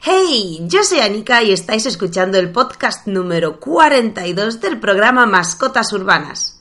Hey, yo soy Anika y estáis escuchando el podcast número 42 del programa Mascotas Urbanas.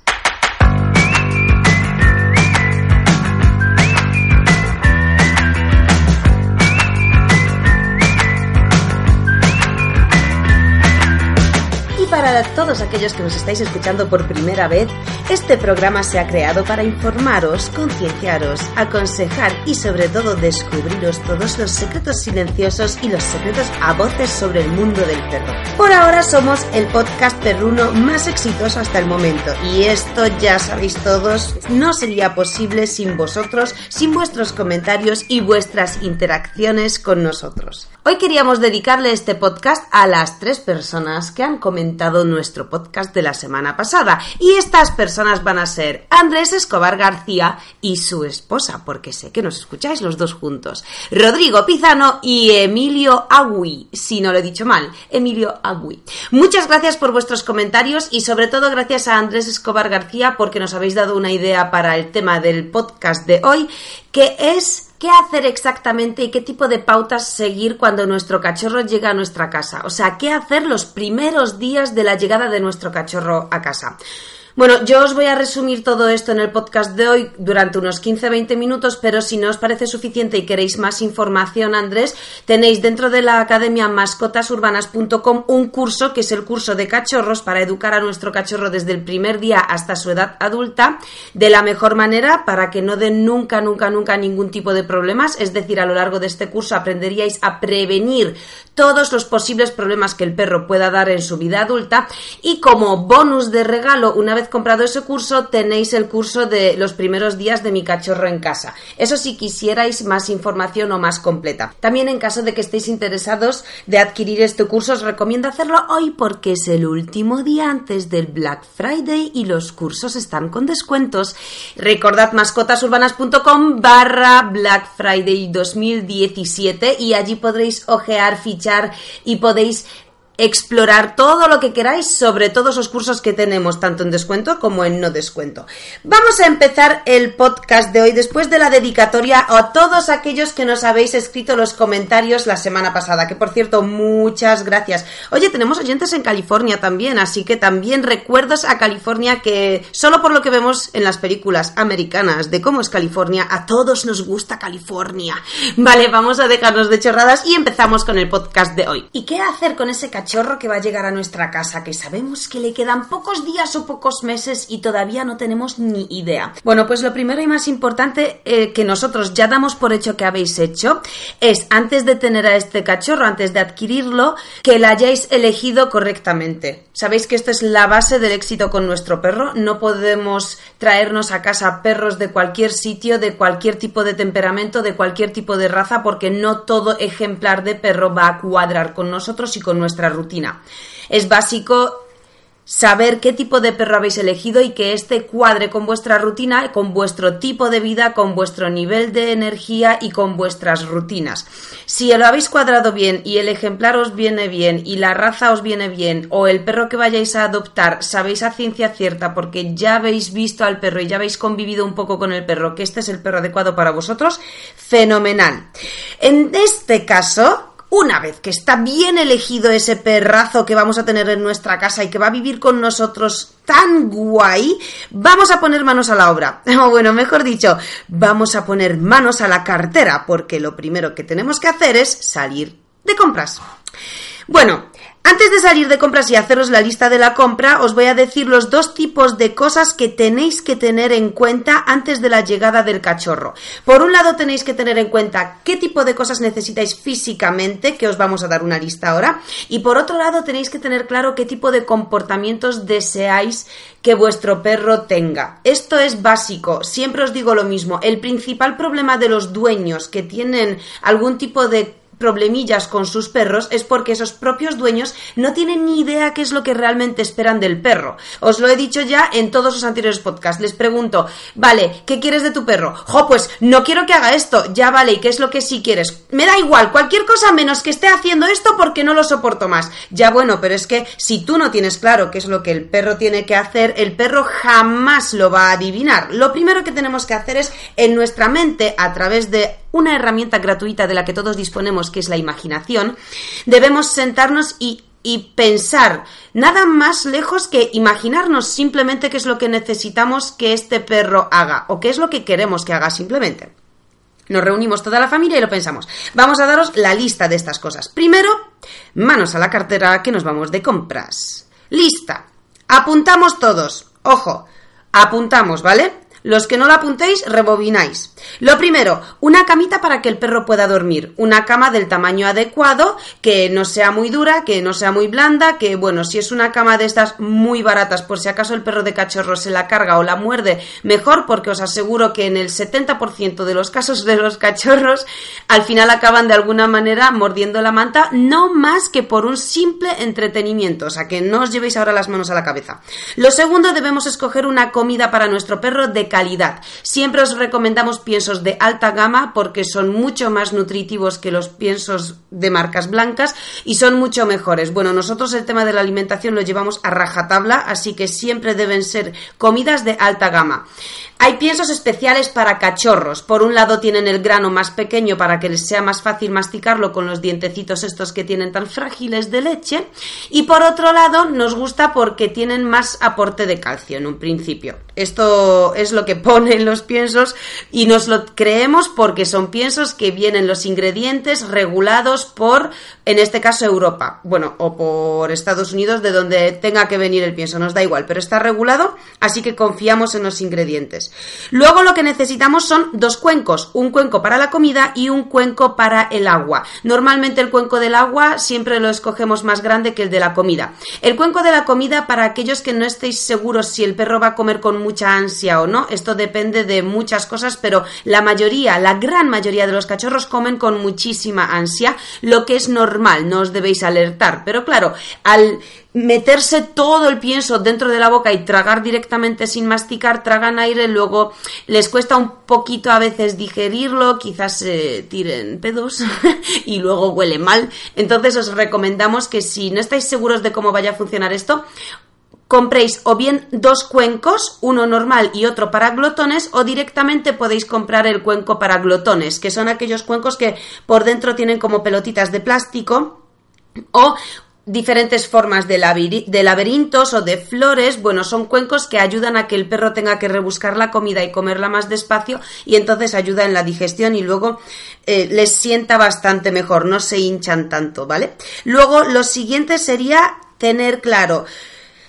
Para todos aquellos que nos estáis escuchando por primera vez, este programa se ha creado para informaros, concienciaros, aconsejar y sobre todo descubriros todos los secretos silenciosos y los secretos a voces sobre el mundo del perro. Por ahora somos el podcast perruno más exitoso hasta el momento y esto ya sabéis todos, no sería posible sin vosotros, sin vuestros comentarios y vuestras interacciones con nosotros. Hoy queríamos dedicarle este podcast a las tres personas que han comentado nuestro podcast de la semana pasada. Y estas personas van a ser Andrés Escobar García y su esposa, porque sé que nos escucháis los dos juntos. Rodrigo Pizano y Emilio Agui, si no lo he dicho mal, Emilio Agui. Muchas gracias por vuestros comentarios y sobre todo gracias a Andrés Escobar García porque nos habéis dado una idea para el tema del podcast de hoy, que es qué hacer exactamente y qué tipo de pautas seguir cuando nuestro cachorro llega a nuestra casa. O sea, qué hacer los primeros días de la llegada de nuestro cachorro a casa. Bueno, yo os voy a resumir todo esto en el podcast de hoy durante unos 15-20 minutos, pero si no os parece suficiente y queréis más información, Andrés, tenéis dentro de la academia mascotasurbanas.com un curso que es el curso de cachorros para educar a nuestro cachorro desde el primer día hasta su edad adulta de la mejor manera para que no den nunca, nunca, nunca ningún tipo de problemas. Es decir, a lo largo de este curso aprenderíais a prevenir todos los posibles problemas que el perro pueda dar en su vida adulta y como bonus de regalo, una vez comprado ese curso, tenéis el curso de los primeros días de mi cachorro en casa. Eso si quisierais más información o más completa. También en caso de que estéis interesados de adquirir este curso, os recomiendo hacerlo hoy porque es el último día antes del Black Friday y los cursos están con descuentos. Recordad mascotasurbanas.com barra Black Friday 2017 y allí podréis ojear, fichar y podéis explorar todo lo que queráis sobre todos los cursos que tenemos, tanto en descuento como en no descuento. Vamos a empezar el podcast de hoy después de la dedicatoria a todos aquellos que nos habéis escrito los comentarios la semana pasada, que por cierto, muchas gracias. Oye, tenemos oyentes en California también, así que también recuerdos a California que solo por lo que vemos en las películas americanas de cómo es California, a todos nos gusta California. Vale, vamos a dejarnos de chorradas y empezamos con el podcast de hoy. ¿Y qué hacer con ese cachorro que va a llegar a nuestra casa, que sabemos que le quedan pocos días o pocos meses y todavía no tenemos ni idea. Bueno, pues lo primero y más importante eh, que nosotros ya damos por hecho que habéis hecho es, antes de tener a este cachorro, antes de adquirirlo, que la hayáis elegido correctamente. Sabéis que esto es la base del éxito con nuestro perro. No podemos traernos a casa perros de cualquier sitio, de cualquier tipo de temperamento, de cualquier tipo de raza, porque no todo ejemplar de perro va a cuadrar con nosotros y con nuestra rutina. Es básico saber qué tipo de perro habéis elegido y que este cuadre con vuestra rutina, con vuestro tipo de vida, con vuestro nivel de energía y con vuestras rutinas. Si lo habéis cuadrado bien y el ejemplar os viene bien y la raza os viene bien o el perro que vayáis a adoptar sabéis a ciencia cierta porque ya habéis visto al perro y ya habéis convivido un poco con el perro que este es el perro adecuado para vosotros, fenomenal. En este caso, una vez que está bien elegido ese perrazo que vamos a tener en nuestra casa y que va a vivir con nosotros tan guay, vamos a poner manos a la obra. O bueno, mejor dicho, vamos a poner manos a la cartera, porque lo primero que tenemos que hacer es salir de compras. Bueno, antes de salir de compras y haceros la lista de la compra, os voy a decir los dos tipos de cosas que tenéis que tener en cuenta antes de la llegada del cachorro. Por un lado tenéis que tener en cuenta qué tipo de cosas necesitáis físicamente, que os vamos a dar una lista ahora, y por otro lado tenéis que tener claro qué tipo de comportamientos deseáis que vuestro perro tenga. Esto es básico, siempre os digo lo mismo, el principal problema de los dueños que tienen algún tipo de problemillas con sus perros es porque esos propios dueños no tienen ni idea qué es lo que realmente esperan del perro. Os lo he dicho ya en todos los anteriores podcasts. Les pregunto, vale, ¿qué quieres de tu perro? Jo, pues no quiero que haga esto. Ya vale, ¿y qué es lo que sí quieres? Me da igual, cualquier cosa menos que esté haciendo esto porque no lo soporto más. Ya bueno, pero es que si tú no tienes claro qué es lo que el perro tiene que hacer, el perro jamás lo va a adivinar. Lo primero que tenemos que hacer es en nuestra mente, a través de una herramienta gratuita de la que todos disponemos, que es la imaginación, debemos sentarnos y, pensar nada más lejos que imaginarnos simplemente qué es lo que necesitamos que este perro haga o qué es lo que queremos que haga simplemente. Nos reunimos toda la familia y lo pensamos. Vamos a daros la lista de estas cosas. Primero, manos a la cartera que nos vamos de compras. Lista. Apuntamos todos. Ojo, apuntamos, ¿vale? Los que no la apuntéis, rebobináis. Lo primero, una camita para que el perro pueda dormir. Una cama del tamaño adecuado, que no sea muy dura, que no sea muy blanda, que bueno, si es una cama de estas muy baratas, por si acaso el perro de cachorro se la carga o la muerde, mejor porque os aseguro que en el 70% de los casos de los cachorros, al final acaban de alguna manera mordiendo la manta, no más que por un simple entretenimiento. O sea, que no os llevéis ahora las manos a la cabeza. Lo segundo, debemos escoger una comida para nuestro perro de Siempre os recomendamos piensos de alta gama porque son mucho más nutritivos que los piensos de marcas blancas y son mucho mejores. Bueno, nosotros el tema de la alimentación lo llevamos a rajatabla, así que siempre deben ser comidas de alta gama. Hay piensos especiales para cachorros. Por un lado tienen el grano más pequeño para que les sea más fácil masticarlo con los dientecitos estos que tienen tan frágiles de leche. Y por otro lado nos gusta porque tienen más aporte de calcio en un principio. Esto es lo que ponen los piensos y nos lo creemos porque son piensos que vienen los ingredientes regulados por, en este caso, Europa. Bueno, o por Estados Unidos, de donde tenga que venir el pienso. Nos da igual, pero está regulado, así que confiamos en los ingredientes. Luego lo que necesitamos son dos cuencos, un cuenco para la comida y un cuenco para el agua. Normalmente el cuenco del agua siempre lo escogemos más grande que el de la comida. El cuenco de la comida para aquellos que no estéis seguros si el perro va a comer con mucha ansia o no, esto depende de muchas cosas, pero la mayoría, la gran mayoría de los cachorros comen con muchísima ansia, lo que es normal, no os debéis alertar. Pero claro, al meterse todo el pienso dentro de la boca y tragar directamente sin masticar, tragan aire, luego les cuesta un poquito a veces digerirlo, quizás se tiren pedos y luego huele mal. Entonces os recomendamos que si no estáis seguros de cómo vaya a funcionar esto, compréis o bien dos cuencos, uno normal y otro para glotones, o directamente podéis comprar el cuenco para glotones, que son aquellos cuencos que por dentro tienen como pelotitas de plástico o diferentes formas de, laberintos o de flores, bueno, son cuencos que ayudan a que el perro tenga que rebuscar la comida y comerla más despacio y entonces ayuda en la digestión y luego eh, les sienta bastante mejor, no se hinchan tanto, ¿vale? Luego, lo siguiente sería tener claro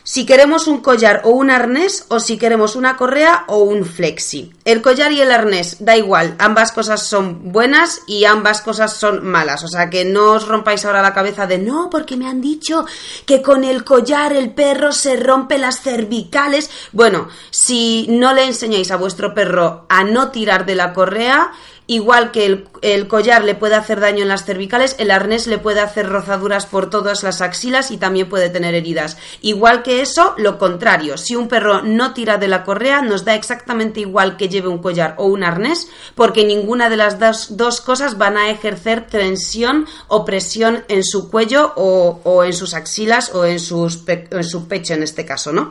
si queremos un collar o un arnés o si queremos una correa o un flexi. El collar y el arnés, da igual, ambas cosas son buenas y ambas cosas son malas. O sea que no os rompáis ahora la cabeza de no, porque me han dicho que con el collar el perro se rompe las cervicales. Bueno, si no le enseñáis a vuestro perro a no tirar de la correa, Igual que el, collar le puede hacer daño en las cervicales, el arnés le puede hacer rozaduras por todas las axilas y también puede tener heridas. Igual que eso, lo contrario, si un perro no tira de la correa, nos da exactamente igual que lleve un collar o un arnés, porque ninguna de las dos, cosas van a ejercer tensión o presión en su cuello o, en sus axilas o en, su pecho en este caso, ¿no?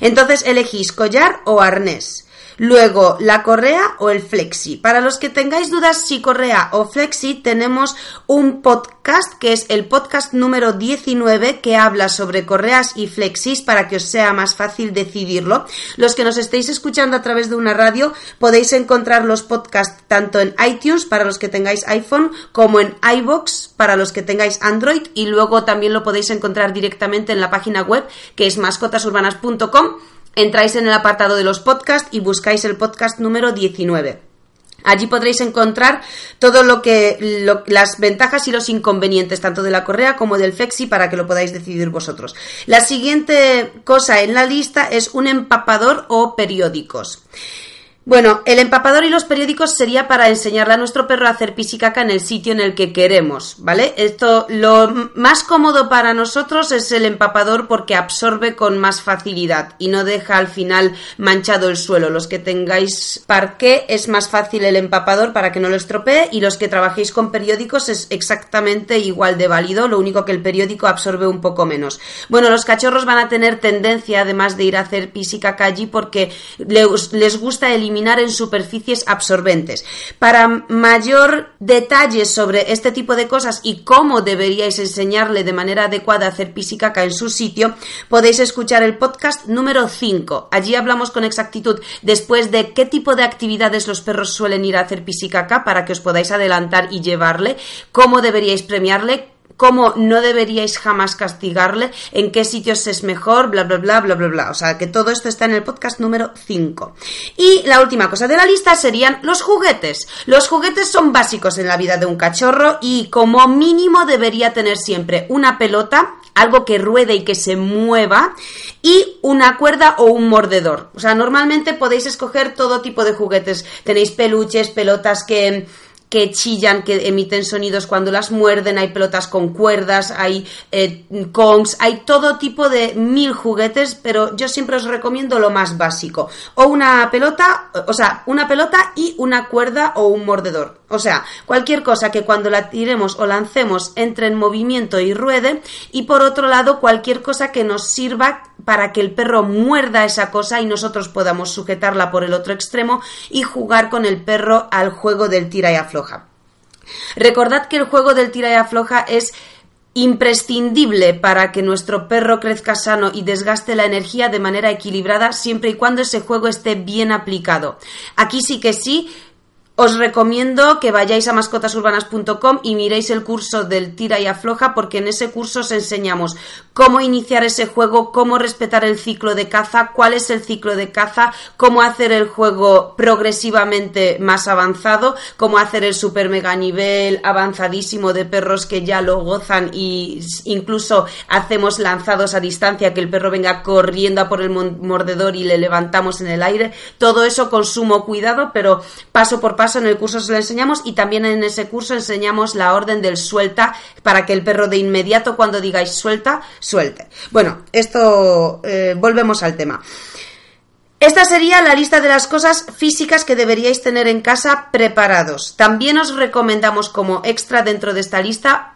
Entonces elegís collar o arnés. Luego, la correa o el flexi. Para los que tengáis dudas si correa o flexi, tenemos un podcast que es el podcast número 19 que habla sobre correas y flexis para que os sea más fácil decidirlo. Los que nos estéis escuchando a través de una radio podéis encontrar los podcasts tanto en iTunes para los que tengáis iPhone como en iBox para los que tengáis Android y luego también lo podéis encontrar directamente en la página web que es mascotasurbanas.com entráis en el apartado de los podcasts y buscáis el podcast número 19. Allí podréis encontrar todo lo que las ventajas y los inconvenientes tanto de la correa como del flexi para que lo podáis decidir vosotros. La siguiente cosa en la lista es un empapador o periódicos. Bueno, el empapador y los periódicos sería para enseñarle a nuestro perro a hacer pis y caca en el sitio en el que queremos, ¿vale? Esto, lo más cómodo para nosotros es el empapador porque absorbe con más facilidad y no deja al final manchado el suelo. Los que tengáis parqué es más fácil el empapador para que no lo estropee y los que trabajéis con periódicos es exactamente igual de válido, lo único que el periódico absorbe un poco menos. Bueno, los cachorros van a tener tendencia, además de ir a hacer pis y caca allí, porque les gusta el eliminar en superficies absorbentes. Para mayor detalle sobre este tipo de cosas y cómo deberíais enseñarle de manera adecuada a hacer pis y caca en su sitio, podéis escuchar el podcast número 5. Allí hablamos con exactitud después de qué tipo de actividades los perros suelen ir a hacer pis y caca para que os podáis adelantar y llevarle, cómo deberíais premiarle, cómo no deberíais jamás castigarle, en qué sitios es mejor, bla, bla, bla, bla, bla, bla. O sea, que todo esto está en el podcast número 5. Y la última cosa de la lista serían los juguetes. Los juguetes son básicos en la vida de un cachorro y como mínimo debería tener siempre una pelota, algo que ruede y que se mueva y una cuerda o un mordedor. O sea, normalmente podéis escoger todo tipo de juguetes. Tenéis peluches, pelotas que que chillan, que emiten sonidos cuando las muerden, hay pelotas con cuerdas, hay eh, congs, hay todo tipo de mil juguetes, pero yo siempre os recomiendo lo más básico. O una pelota, o sea, una pelota y una cuerda o un mordedor. O sea, cualquier cosa que cuando la tiremos o lancemos entre en movimiento y ruede. Y por otro lado, cualquier cosa que nos sirva para que el perro muerda esa cosa y nosotros podamos sujetarla por el otro extremo y jugar con el perro al juego del tira y afloja. Recordad que el juego del tira y afloja es imprescindible para que nuestro perro crezca sano y desgaste la energía de manera equilibrada siempre y cuando ese juego esté bien aplicado. Aquí sí que sí, os recomiendo que vayáis a mascotasurbanas.com y miréis el curso del tira y afloja porque en ese curso os enseñamos cómo iniciar ese juego, cómo respetar el ciclo de caza, cuál es el ciclo de caza, cómo hacer el juego progresivamente más avanzado, cómo hacer el super mega nivel avanzadísimo de perros que ya lo gozan y incluso hacemos lanzados a distancia que el perro venga corriendo a por el mordedor y le levantamos en el aire. Todo eso con sumo cuidado, pero paso por paso en el curso se lo enseñamos y también en ese curso enseñamos la orden del suelta para que el perro de inmediato cuando digáis suelta, suelte. Bueno, esto eh, volvemos al tema. Esta sería la lista de las cosas físicas que deberíais tener en casa preparados. También os recomendamos como extra dentro de esta lista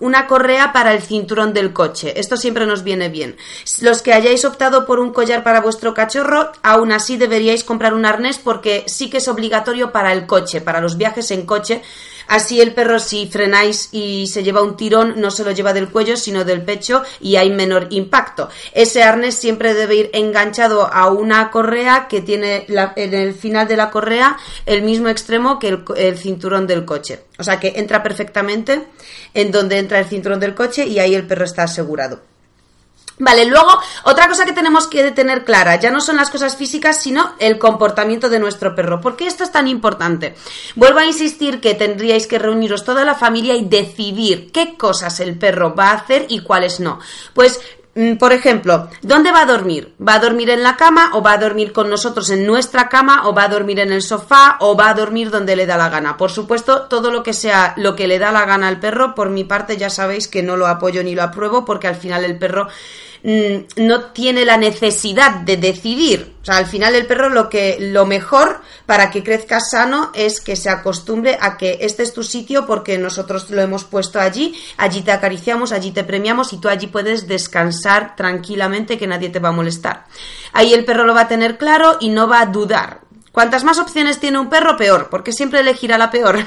una correa para el cinturón del coche. Esto siempre nos viene bien. Los que hayáis optado por un collar para vuestro cachorro, aún así deberíais comprar un arnés porque sí que es obligatorio para el coche, para los viajes en coche Así el perro si frenáis y se lleva un tirón no se lo lleva del cuello sino del pecho y hay menor impacto. Ese arnés siempre debe ir enganchado a una correa que tiene en el final de la correa el mismo extremo que el cinturón del coche. O sea que entra perfectamente en donde entra el cinturón del coche y ahí el perro está asegurado. Vale, luego otra cosa que tenemos que tener clara, ya no son las cosas físicas, sino el comportamiento de nuestro perro. ¿Por qué esto es tan importante? Vuelvo a insistir que tendríais que reuniros toda la familia y decidir qué cosas el perro va a hacer y cuáles no. Pues por ejemplo, ¿dónde va a dormir? ¿Va a dormir en la cama o va a dormir con nosotros en nuestra cama o va a dormir en el sofá o va a dormir donde le da la gana? Por supuesto, todo lo que sea lo que le da la gana al perro, por mi parte ya sabéis que no lo apoyo ni lo apruebo porque al final el perro Mm, no tiene la necesidad de decidir. O sea, al final el perro lo que lo mejor para que crezca sano es que se acostumbre a que este es tu sitio porque nosotros lo hemos puesto allí, allí te acariciamos, allí te premiamos y tú allí puedes descansar tranquilamente que nadie te va a molestar. Ahí el perro lo va a tener claro y no va a dudar. Cuantas más opciones tiene un perro, peor, porque siempre elegirá la peor.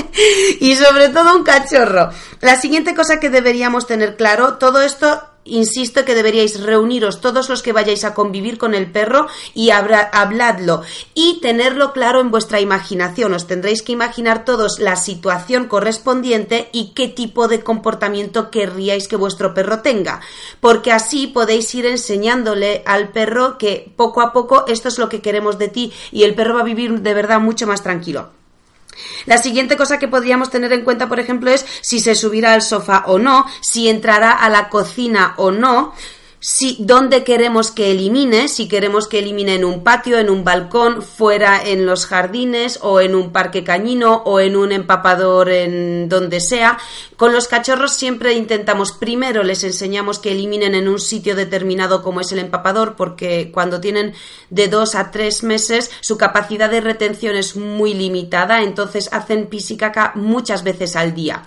y sobre todo un cachorro. La siguiente cosa que deberíamos tener claro, todo esto insisto que deberíais reuniros todos los que vayáis a convivir con el perro y habladlo y tenerlo claro en vuestra imaginación. Os tendréis que imaginar todos la situación correspondiente y qué tipo de comportamiento querríais que vuestro perro tenga, porque así podéis ir enseñándole al perro que poco a poco esto es lo que queremos de ti y el perro va a vivir de verdad mucho más tranquilo. La siguiente cosa que podríamos tener en cuenta, por ejemplo, es si se subirá al sofá o no, si entrará a la cocina o no. Si, dónde queremos que elimine, si queremos que elimine en un patio, en un balcón, fuera en los jardines o en un parque cañino o en un empapador en donde sea. Con los cachorros siempre intentamos, primero les enseñamos que eliminen en un sitio determinado como es el empapador, porque cuando tienen de dos a tres meses su capacidad de retención es muy limitada, entonces hacen pis y caca muchas veces al día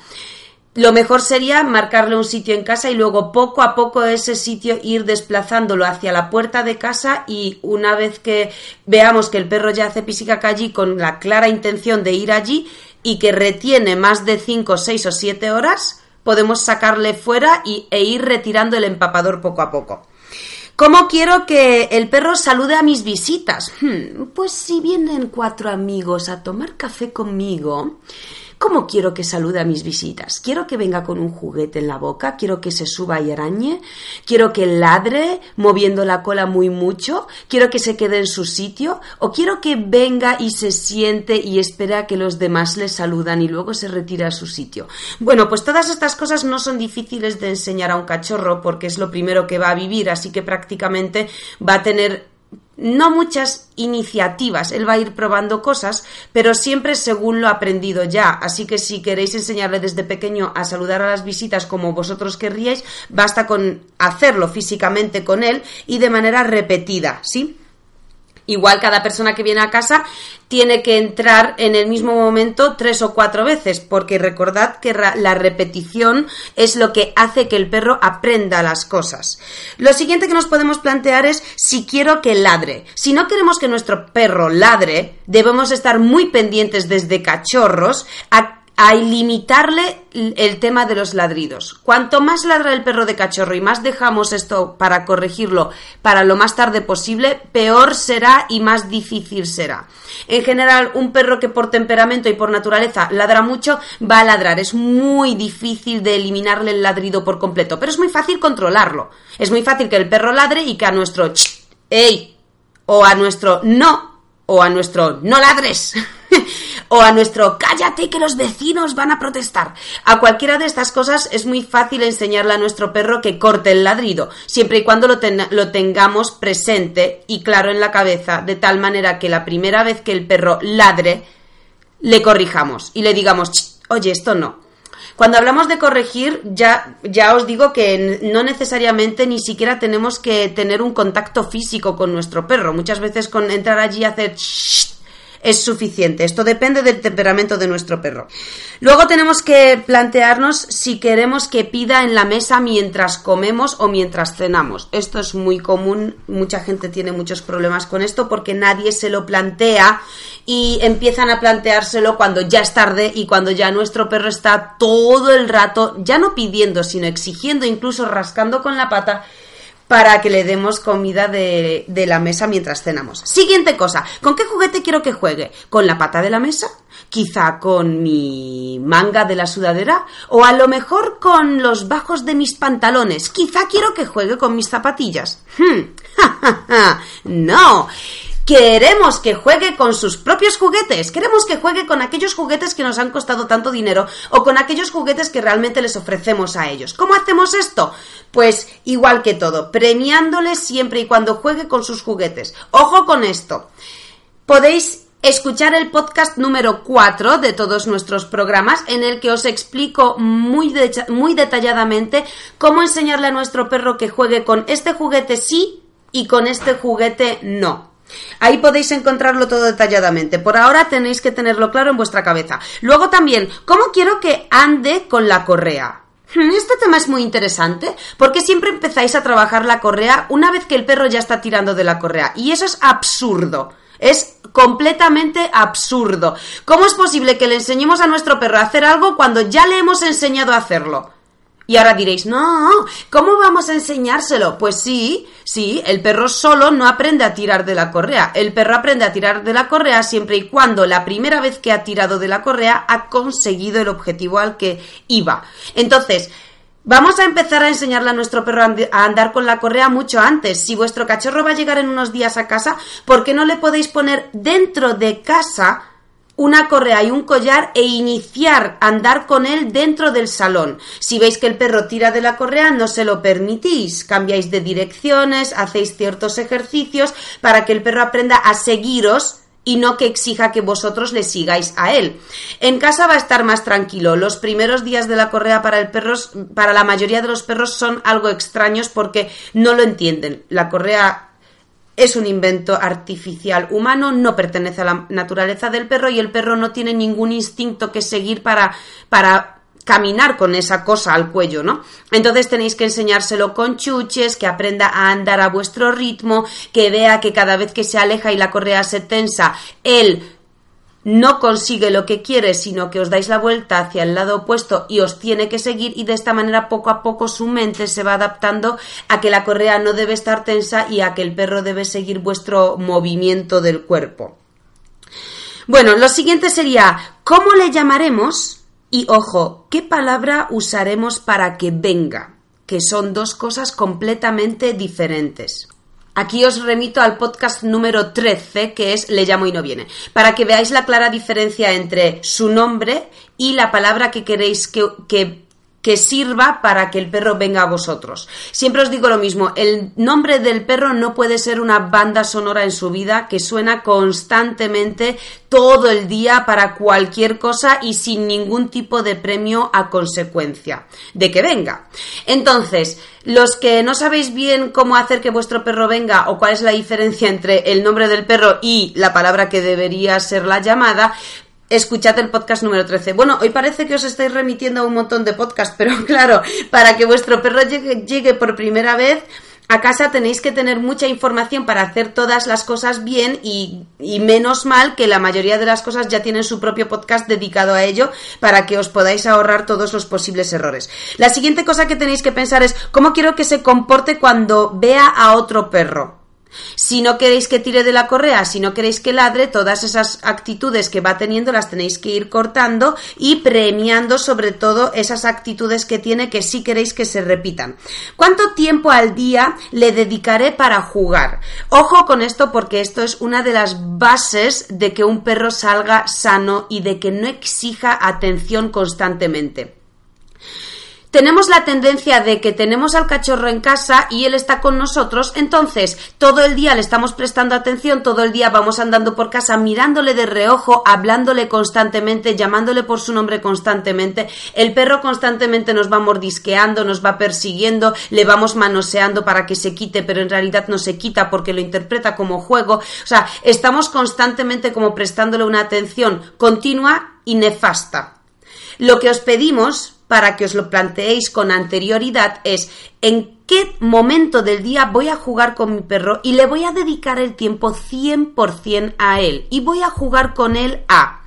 lo mejor sería marcarle un sitio en casa y luego poco a poco ese sitio ir desplazándolo hacia la puerta de casa y una vez que veamos que el perro ya hace pisicaca allí con la clara intención de ir allí y que retiene más de 5, 6 o 7 horas, podemos sacarle fuera y, e ir retirando el empapador poco a poco. ¿Cómo quiero que el perro salude a mis visitas? Hmm, pues si vienen cuatro amigos a tomar café conmigo, ¿Cómo quiero que salude a mis visitas? ¿Quiero que venga con un juguete en la boca? ¿Quiero que se suba y arañe? ¿Quiero que ladre moviendo la cola muy mucho? ¿Quiero que se quede en su sitio? ¿O quiero que venga y se siente y espere a que los demás le saludan y luego se retire a su sitio? Bueno, pues todas estas cosas no son difíciles de enseñar a un cachorro porque es lo primero que va a vivir, así que prácticamente va a tener no muchas iniciativas, él va a ir probando cosas, pero siempre según lo aprendido ya. Así que si queréis enseñarle desde pequeño a saludar a las visitas como vosotros querríais, basta con hacerlo físicamente con él y de manera repetida, ¿sí? Igual cada persona que viene a casa tiene que entrar en el mismo momento tres o cuatro veces, porque recordad que la repetición es lo que hace que el perro aprenda las cosas. Lo siguiente que nos podemos plantear es si quiero que ladre. Si no queremos que nuestro perro ladre, debemos estar muy pendientes desde cachorros a limitarle el tema de los ladridos. Cuanto más ladra el perro de cachorro y más dejamos esto para corregirlo para lo más tarde posible, peor será y más difícil será. En general, un perro que por temperamento y por naturaleza ladra mucho va a ladrar. Es muy difícil de eliminarle el ladrido por completo, pero es muy fácil controlarlo. Es muy fácil que el perro ladre y que a nuestro ¡ey! o a nuestro no o a nuestro no ladres o a nuestro cállate que los vecinos van a protestar. A cualquiera de estas cosas es muy fácil enseñarle a nuestro perro que corte el ladrido, siempre y cuando lo, tengamos presente y claro en la cabeza, de tal manera que la primera vez que el perro ladre, le corrijamos y le digamos, oye, esto no. Cuando hablamos de corregir, ya, ya os digo que no necesariamente ni siquiera tenemos que tener un contacto físico con nuestro perro. Muchas veces con entrar allí y hacer es suficiente. Esto depende del temperamento de nuestro perro. Luego tenemos que plantearnos si queremos que pida en la mesa mientras comemos o mientras cenamos. Esto es muy común, mucha gente tiene muchos problemas con esto porque nadie se lo plantea y empiezan a planteárselo cuando ya es tarde y cuando ya nuestro perro está todo el rato, ya no pidiendo, sino exigiendo, incluso rascando con la pata para que le demos comida de, la mesa mientras cenamos. Siguiente cosa, ¿con qué juguete quiero que juegue? ¿Con la pata de la mesa? ¿Quizá con mi manga de la sudadera? ¿O a lo mejor con los bajos de mis pantalones? Quizá quiero que juegue con mis zapatillas. Hmm. no. Queremos que juegue con sus propios juguetes, queremos que juegue con aquellos juguetes que nos han costado tanto dinero o con aquellos juguetes que realmente les ofrecemos a ellos. ¿Cómo hacemos esto? Pues igual que todo, premiándole siempre y cuando juegue con sus juguetes. Ojo con esto. Podéis escuchar el podcast número 4 de todos nuestros programas en el que os explico muy, muy detalladamente cómo enseñarle a nuestro perro que juegue con este juguete sí y con este juguete no. Ahí podéis encontrarlo todo detalladamente. Por ahora tenéis que tenerlo claro en vuestra cabeza. Luego también, ¿cómo quiero que ande con la correa? Hmm, este tema es muy interesante porque siempre empezáis a trabajar la correa una vez que el perro ya está tirando de la correa. Y eso es absurdo. Es completamente absurdo. ¿Cómo es posible que le enseñemos a nuestro perro a hacer algo cuando ya le hemos enseñado a hacerlo? Y ahora diréis, no, ¿cómo vamos a enseñárselo? Pues sí, sí, el perro solo no aprende a tirar de la correa. El perro aprende a tirar de la correa siempre y cuando la primera vez que ha tirado de la correa ha conseguido el objetivo al que iba. Entonces, Vamos a empezar a enseñarle a nuestro perro a andar con la correa mucho antes. Si vuestro cachorro va a llegar en unos días a casa, ¿por qué no le podéis poner dentro de casa una correa y un collar e iniciar a andar con él dentro del salón. Si veis que el perro tira de la correa, no se lo permitís. Cambiáis de direcciones, hacéis ciertos ejercicios para que el perro aprenda a seguiros y no que exija que vosotros le sigáis a él. En casa va a estar más tranquilo. Los primeros días de la correa para el perro, para la mayoría de los perros son algo extraños porque no lo entienden. La correa es un invento artificial humano, no pertenece a la naturaleza del perro y el perro no tiene ningún instinto que seguir para, para caminar con esa cosa al cuello, ¿no? Entonces tenéis que enseñárselo con chuches, que aprenda a andar a vuestro ritmo, que vea que cada vez que se aleja y la correa se tensa, él no consigue lo que quiere, sino que os dais la vuelta hacia el lado opuesto y os tiene que seguir y de esta manera poco a poco su mente se va adaptando a que la correa no debe estar tensa y a que el perro debe seguir vuestro movimiento del cuerpo. Bueno, lo siguiente sería, ¿cómo le llamaremos? Y ojo, ¿qué palabra usaremos para que venga? Que son dos cosas completamente diferentes. Aquí os remito al podcast número 13, que es Le llamo y no viene, para que veáis la clara diferencia entre su nombre y la palabra que queréis que, que que sirva para que el perro venga a vosotros. Siempre os digo lo mismo, el nombre del perro no puede ser una banda sonora en su vida que suena constantemente todo el día para cualquier cosa y sin ningún tipo de premio a consecuencia de que venga. Entonces, los que no sabéis bien cómo hacer que vuestro perro venga o cuál es la diferencia entre el nombre del perro y la palabra que debería ser la llamada, escuchad el podcast número 13. Bueno, hoy parece que os estáis remitiendo a un montón de podcasts, pero claro, para que vuestro perro llegue, por primera vez a casa tenéis que tener mucha información para hacer todas las cosas bien y, y, menos mal que la mayoría de las cosas ya tienen su propio podcast dedicado a ello para que os podáis ahorrar todos los posibles errores. La siguiente cosa que tenéis que pensar es cómo quiero que se comporte cuando vea a otro perro. Si no queréis que tire de la correa, si no queréis que ladre, todas esas actitudes que va teniendo las tenéis que ir cortando y premiando sobre todo esas actitudes que tiene que sí queréis que se repitan. ¿Cuánto tiempo al día le dedicaré para jugar? Ojo con esto porque esto es una de las bases de que un perro salga sano y de que no exija atención constantemente tenemos la tendencia de que tenemos al cachorro en casa y él está con nosotros, entonces todo el día le estamos prestando atención, todo el día vamos andando por casa mirándole de reojo, hablándole constantemente, llamándole por su nombre constantemente, el perro constantemente nos va mordisqueando, nos va persiguiendo, le vamos manoseando para que se quite, pero en realidad no se quita porque lo interpreta como juego, o sea, estamos constantemente como prestándole una atención continua y nefasta. Lo que os pedimos para que os lo planteéis con anterioridad es en qué momento del día voy a jugar con mi perro y le voy a dedicar el tiempo 100% a él y voy a jugar con él a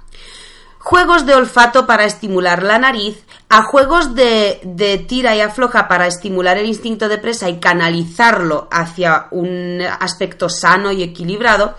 juegos de olfato para estimular la nariz, a juegos de, tira y afloja para estimular el instinto de presa y canalizarlo hacia un aspecto sano y equilibrado,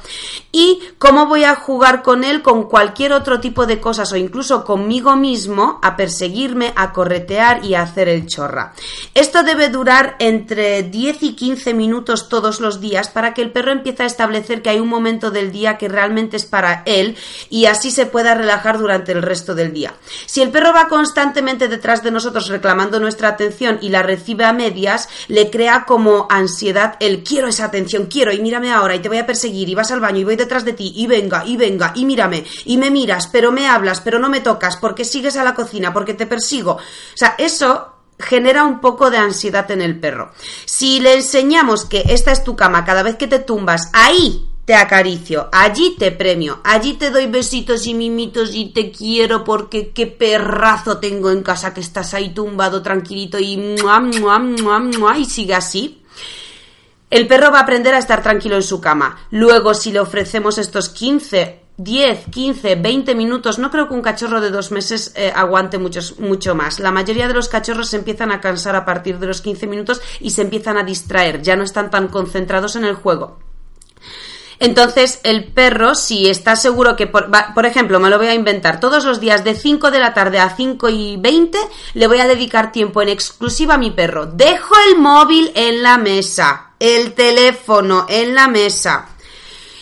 y cómo voy a jugar con él con cualquier otro tipo de cosas o incluso conmigo mismo a perseguirme, a corretear y a hacer el chorra. Esto debe durar entre 10 y 15 minutos todos los días para que el perro empiece a establecer que hay un momento del día que realmente es para él y así se pueda relajar durante el resto del día. Si el perro va constantemente detrás de nosotros reclamando nuestra atención y la recibe a medias, le crea como ansiedad el quiero esa atención, quiero y mírame ahora y te voy a perseguir y vas al baño y voy detrás de ti y venga y venga y mírame y me miras, pero me hablas, pero no me tocas porque sigues a la cocina, porque te persigo. O sea, eso genera un poco de ansiedad en el perro. Si le enseñamos que esta es tu cama cada vez que te tumbas, ahí te acaricio, allí te premio, allí te doy besitos y mimitos y te quiero porque qué perrazo tengo en casa que estás ahí tumbado tranquilito y y sigue así. El perro va a aprender a estar tranquilo en su cama. Luego, si le ofrecemos estos 15 10, 15, 20 minutos, no creo que un cachorro de dos meses eh, aguante mucho más. La mayoría de los cachorros se empiezan a cansar a partir de los 15 minutos y se empiezan a distraer, ya no están tan concentrados en el juego. Entonces, el perro, si está seguro que, por, por, ejemplo, me lo voy a inventar, todos los días de 5 de la tarde a 5 y 20 le voy a dedicar tiempo en exclusiva a mi perro. Dejo el móvil en la mesa, el teléfono en la mesa.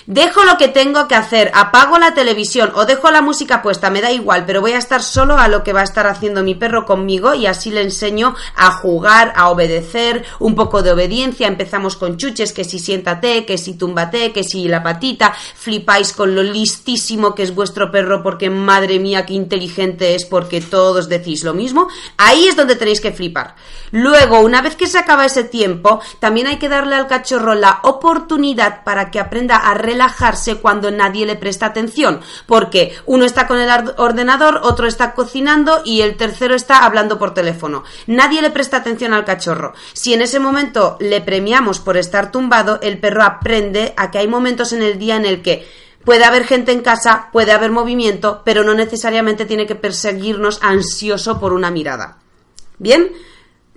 Dejo lo que tengo que hacer, apago la televisión o dejo la música puesta, me da igual, pero voy a estar solo a lo que va a estar haciendo mi perro conmigo y así le enseño a jugar, a obedecer, un poco de obediencia. Empezamos con chuches, que si siéntate, que si túmbate, que si la patita, flipáis con lo listísimo que es vuestro perro porque madre mía, qué inteligente es porque todos decís lo mismo. Ahí es donde tenéis que flipar. Luego, una vez que se acaba ese tiempo, también hay que darle al cachorro la oportunidad para que aprenda a relajarse cuando nadie le presta atención, porque uno está con el ordenador, otro está cocinando y el tercero está hablando por teléfono. Nadie le presta atención al cachorro. Si en ese momento le premiamos por estar tumbado, el perro aprende a que hay momentos en el día en el que Puede haber gente en casa, puede haber movimiento, pero no necesariamente tiene que perseguirnos ansioso por una mirada. Bien,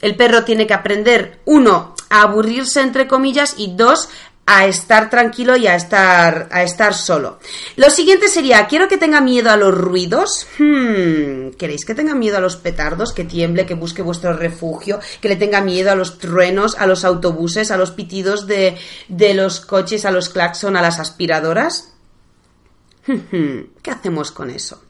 el perro tiene que aprender, uno, a aburrirse entre comillas y dos, a estar tranquilo y a estar, a estar solo. Lo siguiente sería, quiero que tenga miedo a los ruidos. Hmm, ¿Queréis que tenga miedo a los petardos, que tiemble, que busque vuestro refugio, que le tenga miedo a los truenos, a los autobuses, a los pitidos de, de los coches, a los claxon, a las aspiradoras? Hmm, ¿Qué hacemos con eso?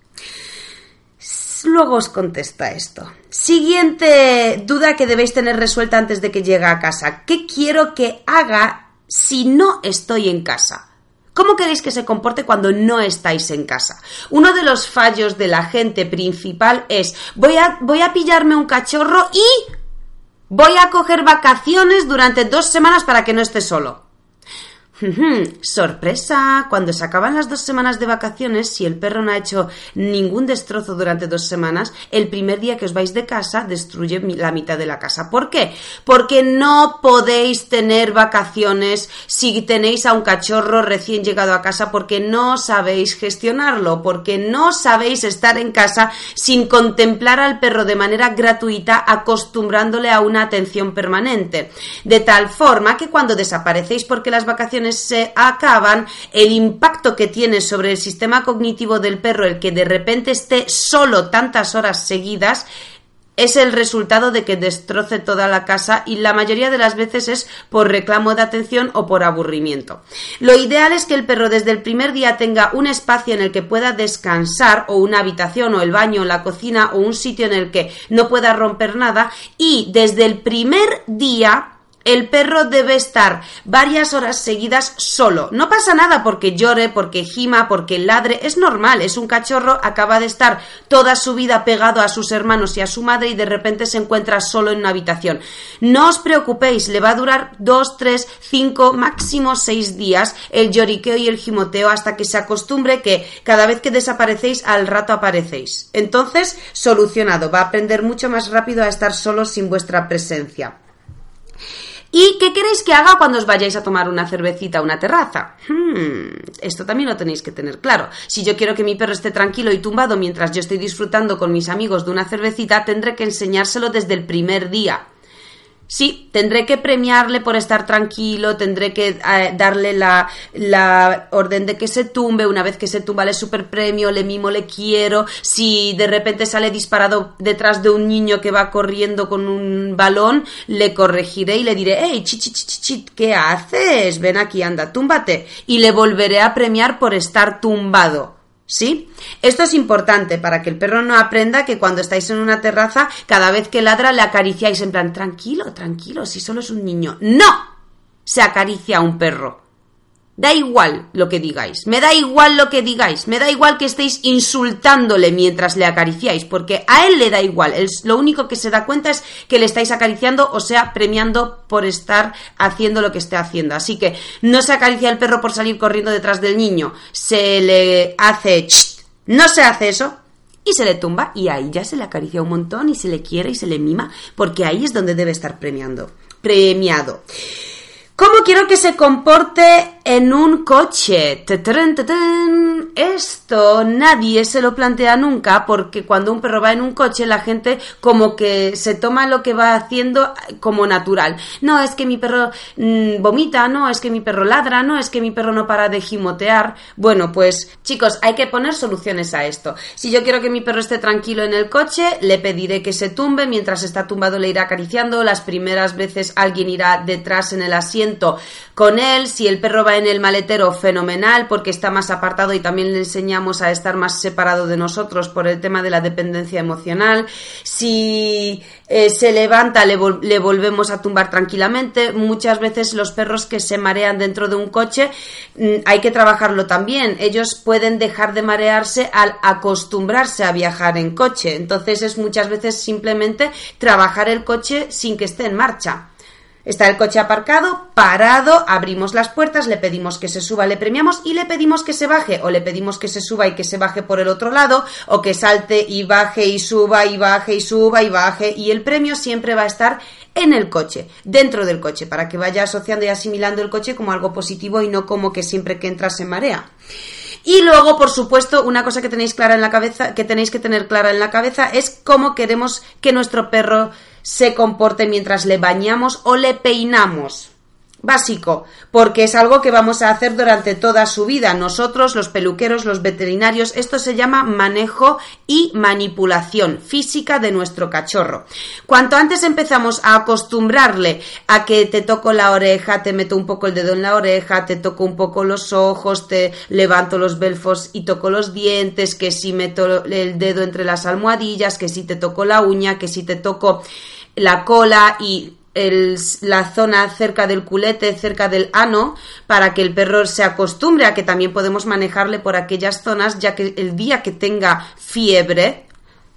Luego os contesta esto. Siguiente duda que debéis tener resuelta antes de que llegue a casa. ¿Qué quiero que haga si no estoy en casa? ¿Cómo queréis que se comporte cuando no estáis en casa? Uno de los fallos de la gente principal es voy a, voy a pillarme un cachorro y voy a coger vacaciones durante dos semanas para que no esté solo. Sorpresa, cuando se acaban las dos semanas de vacaciones, si el perro no ha hecho ningún destrozo durante dos semanas, el primer día que os vais de casa destruye la mitad de la casa. ¿Por qué? Porque no podéis tener vacaciones si tenéis a un cachorro recién llegado a casa porque no sabéis gestionarlo, porque no sabéis estar en casa sin contemplar al perro de manera gratuita acostumbrándole a una atención permanente. De tal forma que cuando desaparecéis porque las vacaciones se acaban, el impacto que tiene sobre el sistema cognitivo del perro el que de repente esté solo tantas horas seguidas es el resultado de que destroce toda la casa y la mayoría de las veces es por reclamo de atención o por aburrimiento. Lo ideal es que el perro desde el primer día tenga un espacio en el que pueda descansar o una habitación o el baño o la cocina o un sitio en el que no pueda romper nada y desde el primer día el perro debe estar varias horas seguidas solo. No pasa nada porque llore, porque gima, porque ladre. Es normal, es un cachorro, acaba de estar toda su vida pegado a sus hermanos y a su madre y de repente se encuentra solo en una habitación. No os preocupéis, le va a durar dos, tres, cinco, máximo seis días el lloriqueo y el gimoteo hasta que se acostumbre que cada vez que desaparecéis al rato aparecéis. Entonces, solucionado, va a aprender mucho más rápido a estar solo sin vuestra presencia. ¿Y qué queréis que haga cuando os vayáis a tomar una cervecita a una terraza? Hmm, esto también lo tenéis que tener claro. Si yo quiero que mi perro esté tranquilo y tumbado mientras yo estoy disfrutando con mis amigos de una cervecita, tendré que enseñárselo desde el primer día. Sí, tendré que premiarle por estar tranquilo, tendré que eh, darle la, la, orden de que se tumbe, una vez que se tumba le super premio, le mimo, le quiero, si de repente sale disparado detrás de un niño que va corriendo con un balón, le corregiré y le diré, hey, chi, chi, chi, chi, ¿qué haces? Ven aquí, anda, túmbate. Y le volveré a premiar por estar tumbado. ¿Sí? Esto es importante para que el perro no aprenda que cuando estáis en una terraza, cada vez que ladra le acariciáis en plan, tranquilo, tranquilo, si solo es un niño. ¡No! Se acaricia a un perro. Da igual lo que digáis, me da igual lo que digáis, me da igual que estéis insultándole mientras le acariciáis, porque a él le da igual, lo único que se da cuenta es que le estáis acariciando, o sea, premiando por estar haciendo lo que esté haciendo. Así que no se acaricia el perro por salir corriendo detrás del niño, se le hace... no se hace eso, y se le tumba y ahí ya se le acaricia un montón y se le quiere y se le mima, porque ahí es donde debe estar premiando, premiado. ¿Cómo quiero que se comporte en un coche? Esto nadie se lo plantea nunca porque cuando un perro va en un coche la gente como que se toma lo que va haciendo como natural. No, es que mi perro mm, vomita, no, es que mi perro ladra, no, es que mi perro no para de gimotear. Bueno, pues chicos, hay que poner soluciones a esto. Si yo quiero que mi perro esté tranquilo en el coche, le pediré que se tumbe, mientras está tumbado le irá acariciando, las primeras veces alguien irá detrás en el asiento con él, si el perro va en el maletero, fenomenal, porque está más apartado y también le enseñamos a estar más separado de nosotros por el tema de la dependencia emocional. Si eh, se levanta, le, le, volvemos a tumbar tranquilamente. Muchas veces los perros que se marean dentro de un coche mm, hay que trabajarlo también. Ellos pueden dejar de marearse al acostumbrarse a viajar en coche. Entonces es muchas veces simplemente trabajar el coche sin que esté en marcha. Está el coche aparcado, parado, abrimos las puertas, le pedimos que se suba, le premiamos y le pedimos que se baje, o le pedimos que se suba y que se baje por el otro lado, o que salte y baje y suba y baje y suba y baje, y el premio siempre va a estar en el coche, dentro del coche, para que vaya asociando y asimilando el coche como algo positivo y no como que siempre que entra se marea. Y luego, por supuesto, una cosa que tenéis clara en la cabeza, que tenéis que tener clara en la cabeza es cómo queremos que nuestro perro se comporte mientras le bañamos o le peinamos básico, porque es algo que vamos a hacer durante toda su vida. Nosotros, los peluqueros, los veterinarios, esto se llama manejo y manipulación física de nuestro cachorro. Cuanto antes empezamos a acostumbrarle a que te toco la oreja, te meto un poco el dedo en la oreja, te toco un poco los ojos, te levanto los belfos y toco los dientes, que si meto el dedo entre las almohadillas, que si te toco la uña, que si te toco la cola y la zona cerca del culete, cerca del ano, para que el perro se acostumbre a que también podemos manejarle por aquellas zonas, ya que el día que tenga fiebre,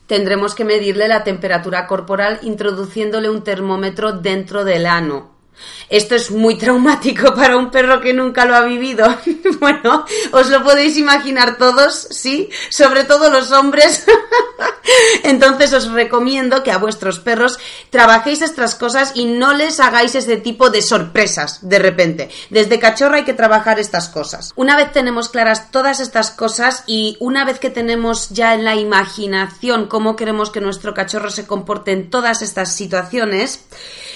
tendremos que medirle la temperatura corporal introduciéndole un termómetro dentro del ano. Esto es muy traumático para un perro que nunca lo ha vivido. bueno, os lo podéis imaginar todos, ¿sí? Sobre todo los hombres. Entonces os recomiendo que a vuestros perros trabajéis estas cosas y no les hagáis ese tipo de sorpresas de repente. Desde cachorro hay que trabajar estas cosas. Una vez tenemos claras todas estas cosas y una vez que tenemos ya en la imaginación cómo queremos que nuestro cachorro se comporte en todas estas situaciones,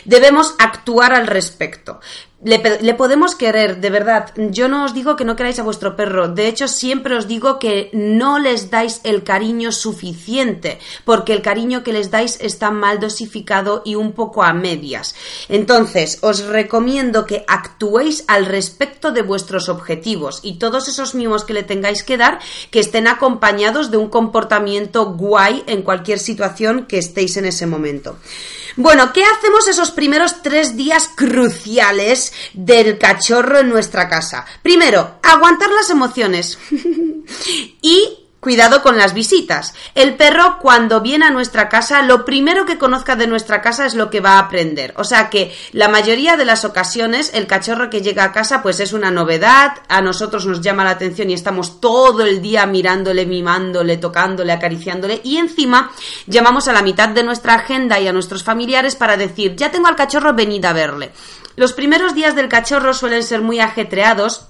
debemos actuar al respecto. Le, podemos querer, de verdad. Yo no os digo que no queráis a vuestro perro. De hecho, siempre os digo que no les dais el cariño suficiente, porque el cariño que les dais está mal dosificado y un poco a medias. Entonces, os recomiendo que actuéis al respecto de vuestros objetivos y todos esos mimos que le tengáis que dar, que estén acompañados de un comportamiento guay en cualquier situación que estéis en ese momento. Bueno, ¿qué hacemos esos primeros tres días cruciales del cachorro en nuestra casa? Primero, aguantar las emociones. y Cuidado con las visitas. El perro cuando viene a nuestra casa, lo primero que conozca de nuestra casa es lo que va a aprender. O sea que la mayoría de las ocasiones el cachorro que llega a casa pues es una novedad, a nosotros nos llama la atención y estamos todo el día mirándole, mimándole, tocándole, acariciándole y encima llamamos a la mitad de nuestra agenda y a nuestros familiares para decir, ya tengo al cachorro, venid a verle. Los primeros días del cachorro suelen ser muy ajetreados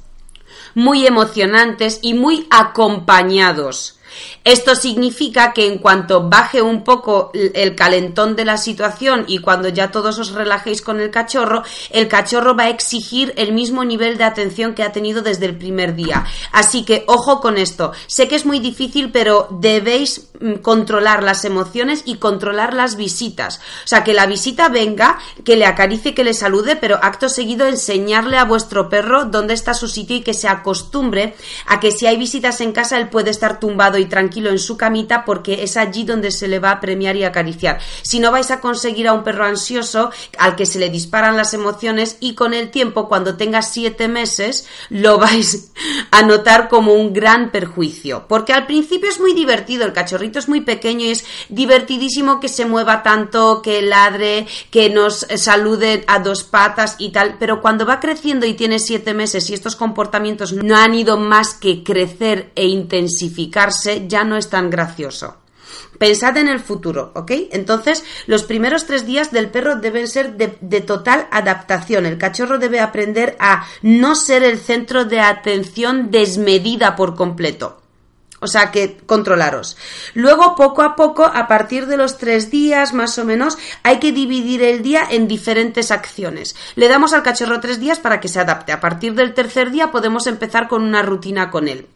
muy emocionantes y muy acompañados. Esto significa que en cuanto baje un poco el calentón de la situación y cuando ya todos os relajéis con el cachorro, el cachorro va a exigir el mismo nivel de atención que ha tenido desde el primer día. Así que ojo con esto. Sé que es muy difícil, pero debéis mm, controlar las emociones y controlar las visitas. O sea, que la visita venga, que le acaricie, que le salude, pero acto seguido enseñarle a vuestro perro dónde está su sitio y que se acostumbre a que si hay visitas en casa él puede estar tumbado y tranquilo en su camita porque es allí donde se le va a premiar y acariciar. Si no vais a conseguir a un perro ansioso al que se le disparan las emociones y con el tiempo, cuando tenga siete meses, lo vais a notar como un gran perjuicio. Porque al principio es muy divertido, el cachorrito es muy pequeño y es divertidísimo que se mueva tanto, que ladre, que nos salude a dos patas y tal, pero cuando va creciendo y tiene siete meses y estos comportamientos no han ido más que crecer e intensificarse, ya no es tan gracioso. Pensad en el futuro, ¿ok? Entonces, los primeros tres días del perro deben ser de, de, total adaptación. El cachorro debe aprender a no ser el centro de atención desmedida por completo. O sea que controlaros. Luego, poco a poco, a partir de los tres días más o menos, hay que dividir el día en diferentes acciones. Le damos al cachorro tres días para que se adapte. A partir del tercer día podemos empezar con una rutina con él.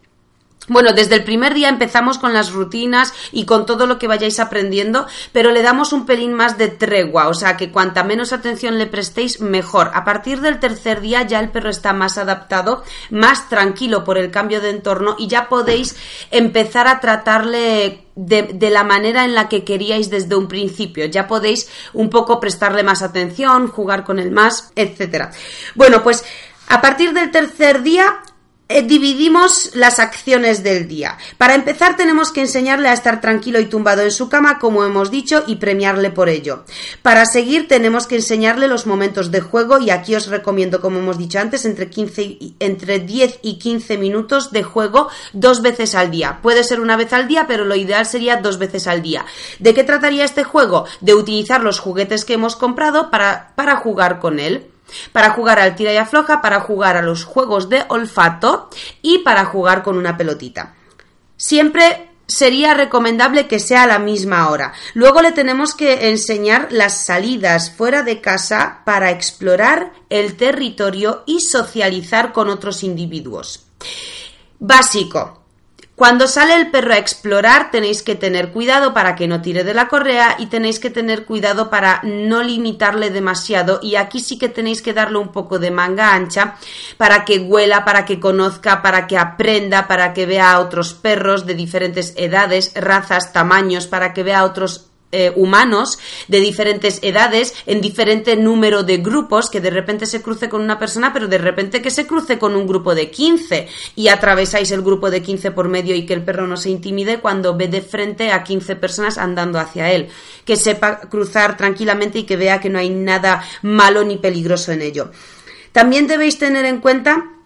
Bueno, desde el primer día empezamos con las rutinas y con todo lo que vayáis aprendiendo, pero le damos un pelín más de tregua, o sea que cuanta menos atención le prestéis, mejor. A partir del tercer día ya el perro está más adaptado, más tranquilo por el cambio de entorno y ya podéis empezar a tratarle de, la manera en la que queríais desde un principio. Ya podéis un poco prestarle más atención, jugar con él más, etcétera. Bueno, pues a partir del tercer día eh, dividimos las acciones del día. Para empezar tenemos que enseñarle a estar tranquilo y tumbado en su cama, como hemos dicho, y premiarle por ello. Para seguir tenemos que enseñarle los momentos de juego y aquí os recomiendo, como hemos dicho antes, entre, 15 entre 10 y 15 minutos de juego dos veces al día. Puede ser una vez al día, pero lo ideal sería dos veces al día. ¿De qué trataría este juego? De utilizar los juguetes que hemos comprado para, para jugar con él para jugar al tira y afloja, para jugar a los juegos de olfato y para jugar con una pelotita. Siempre sería recomendable que sea a la misma hora. Luego le tenemos que enseñar las salidas fuera de casa para explorar el territorio y socializar con otros individuos. Básico. Cuando sale el perro a explorar tenéis que tener cuidado para que no tire de la correa y tenéis que tener cuidado para no limitarle demasiado. Y aquí sí que tenéis que darle un poco de manga ancha para que huela, para que conozca, para que aprenda, para que vea a otros perros de diferentes edades, razas, tamaños, para que vea a otros eh, humanos de diferentes edades, en diferente número de grupos, que de repente se cruce con una persona, pero de repente que se cruce con un grupo de 15 y atravesáis el grupo de 15 por medio y que el perro no se intimide cuando ve de frente a 15 personas andando hacia él, que sepa cruzar tranquilamente y que vea que no hay nada malo ni peligroso en ello. También debéis tener en cuenta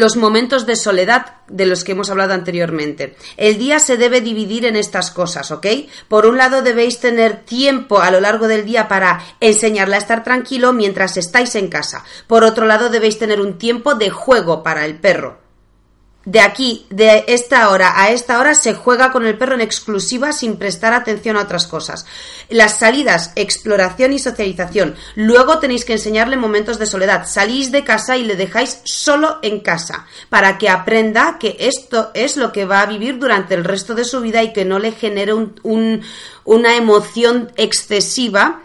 los momentos de soledad de los que hemos hablado anteriormente. El día se debe dividir en estas cosas, ¿ok? Por un lado debéis tener tiempo a lo largo del día para enseñarle a estar tranquilo mientras estáis en casa. Por otro lado debéis tener un tiempo de juego para el perro de aquí, de esta hora a esta hora, se juega con el perro en exclusiva sin prestar atención a otras cosas. Las salidas, exploración y socialización. Luego tenéis que enseñarle momentos de soledad. Salís de casa y le dejáis solo en casa para que aprenda que esto es lo que va a vivir durante el resto de su vida y que no le genere una emoción excesiva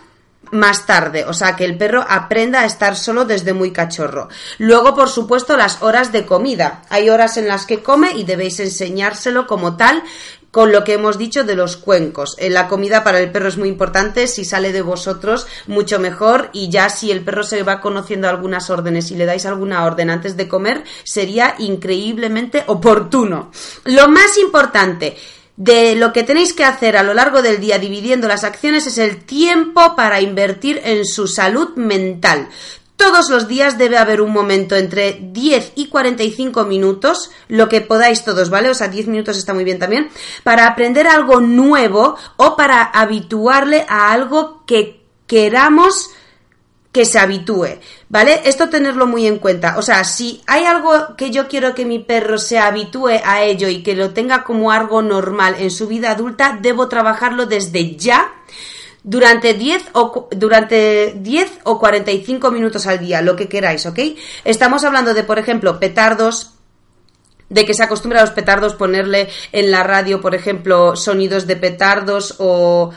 más tarde, o sea, que el perro aprenda a estar solo desde muy cachorro. Luego, por supuesto, las horas de comida. Hay horas en las que come y debéis enseñárselo como tal con lo que hemos dicho de los cuencos. Eh, la comida para el perro es muy importante, si sale de vosotros, mucho mejor, y ya si el perro se va conociendo algunas órdenes y le dais alguna orden antes de comer, sería increíblemente oportuno. Lo más importante, de lo que tenéis que hacer a lo largo del día dividiendo las acciones es el tiempo para invertir en su salud mental. Todos los días debe haber un momento entre 10 y 45 minutos, lo que podáis todos, ¿vale? O sea, 10 minutos está muy bien también, para aprender algo nuevo o para habituarle a algo que queramos que se habitúe, ¿vale? Esto tenerlo muy en cuenta. O sea, si hay algo que yo quiero que mi perro se habitúe a ello y que lo tenga como algo normal en su vida adulta, debo trabajarlo desde ya durante 10 o, durante 10 o 45 minutos al día, lo que queráis, ¿ok? Estamos hablando de, por ejemplo, petardos, de que se acostumbra a los petardos ponerle en la radio, por ejemplo, sonidos de petardos o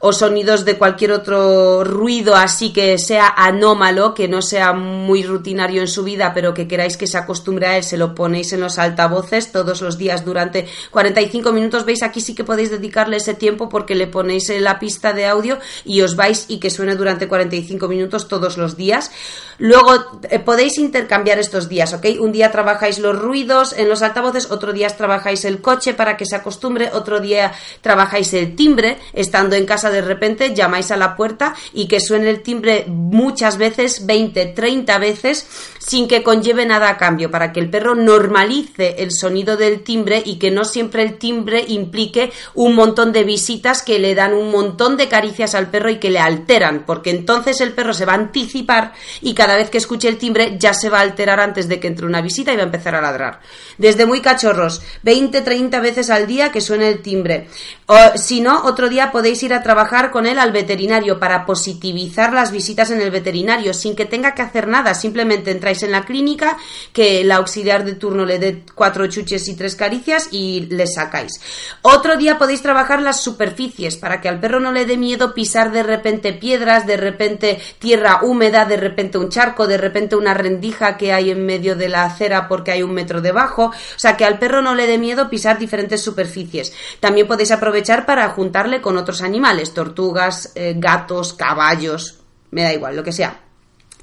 o sonidos de cualquier otro ruido así que sea anómalo, que no sea muy rutinario en su vida, pero que queráis que se acostumbre a él, se lo ponéis en los altavoces todos los días durante 45 minutos. Veis, aquí sí que podéis dedicarle ese tiempo porque le ponéis la pista de audio y os vais y que suene durante 45 minutos todos los días. Luego eh, podéis intercambiar estos días, ¿ok? Un día trabajáis los ruidos en los altavoces, otro día trabajáis el coche para que se acostumbre, otro día trabajáis el timbre, estando en casa de repente llamáis a la puerta y que suene el timbre muchas veces, 20, 30 veces, sin que conlleve nada a cambio, para que el perro normalice el sonido del timbre y que no siempre el timbre implique un montón de visitas que le dan un montón de caricias al perro y que le alteran, porque entonces el perro se va a anticipar y cada vez que escuche el timbre ya se va a alterar antes de que entre una visita y va a empezar a ladrar. Desde muy cachorros, 20, 30 veces al día que suene el timbre. O, si no, otro día podéis ir a trabajar con él al veterinario para positivizar las visitas en el veterinario sin que tenga que hacer nada. Simplemente entráis en la clínica, que la auxiliar de turno le dé cuatro chuches y tres caricias y le sacáis. Otro día podéis trabajar las superficies para que al perro no le dé miedo pisar de repente piedras, de repente tierra húmeda, de repente un charco, de repente una rendija que hay en medio de la acera porque hay un metro debajo. O sea, que al perro no le dé miedo pisar diferentes superficies. También podéis aprovechar para juntarle con otros animales, tortugas, eh, gatos, caballos, me da igual, lo que sea.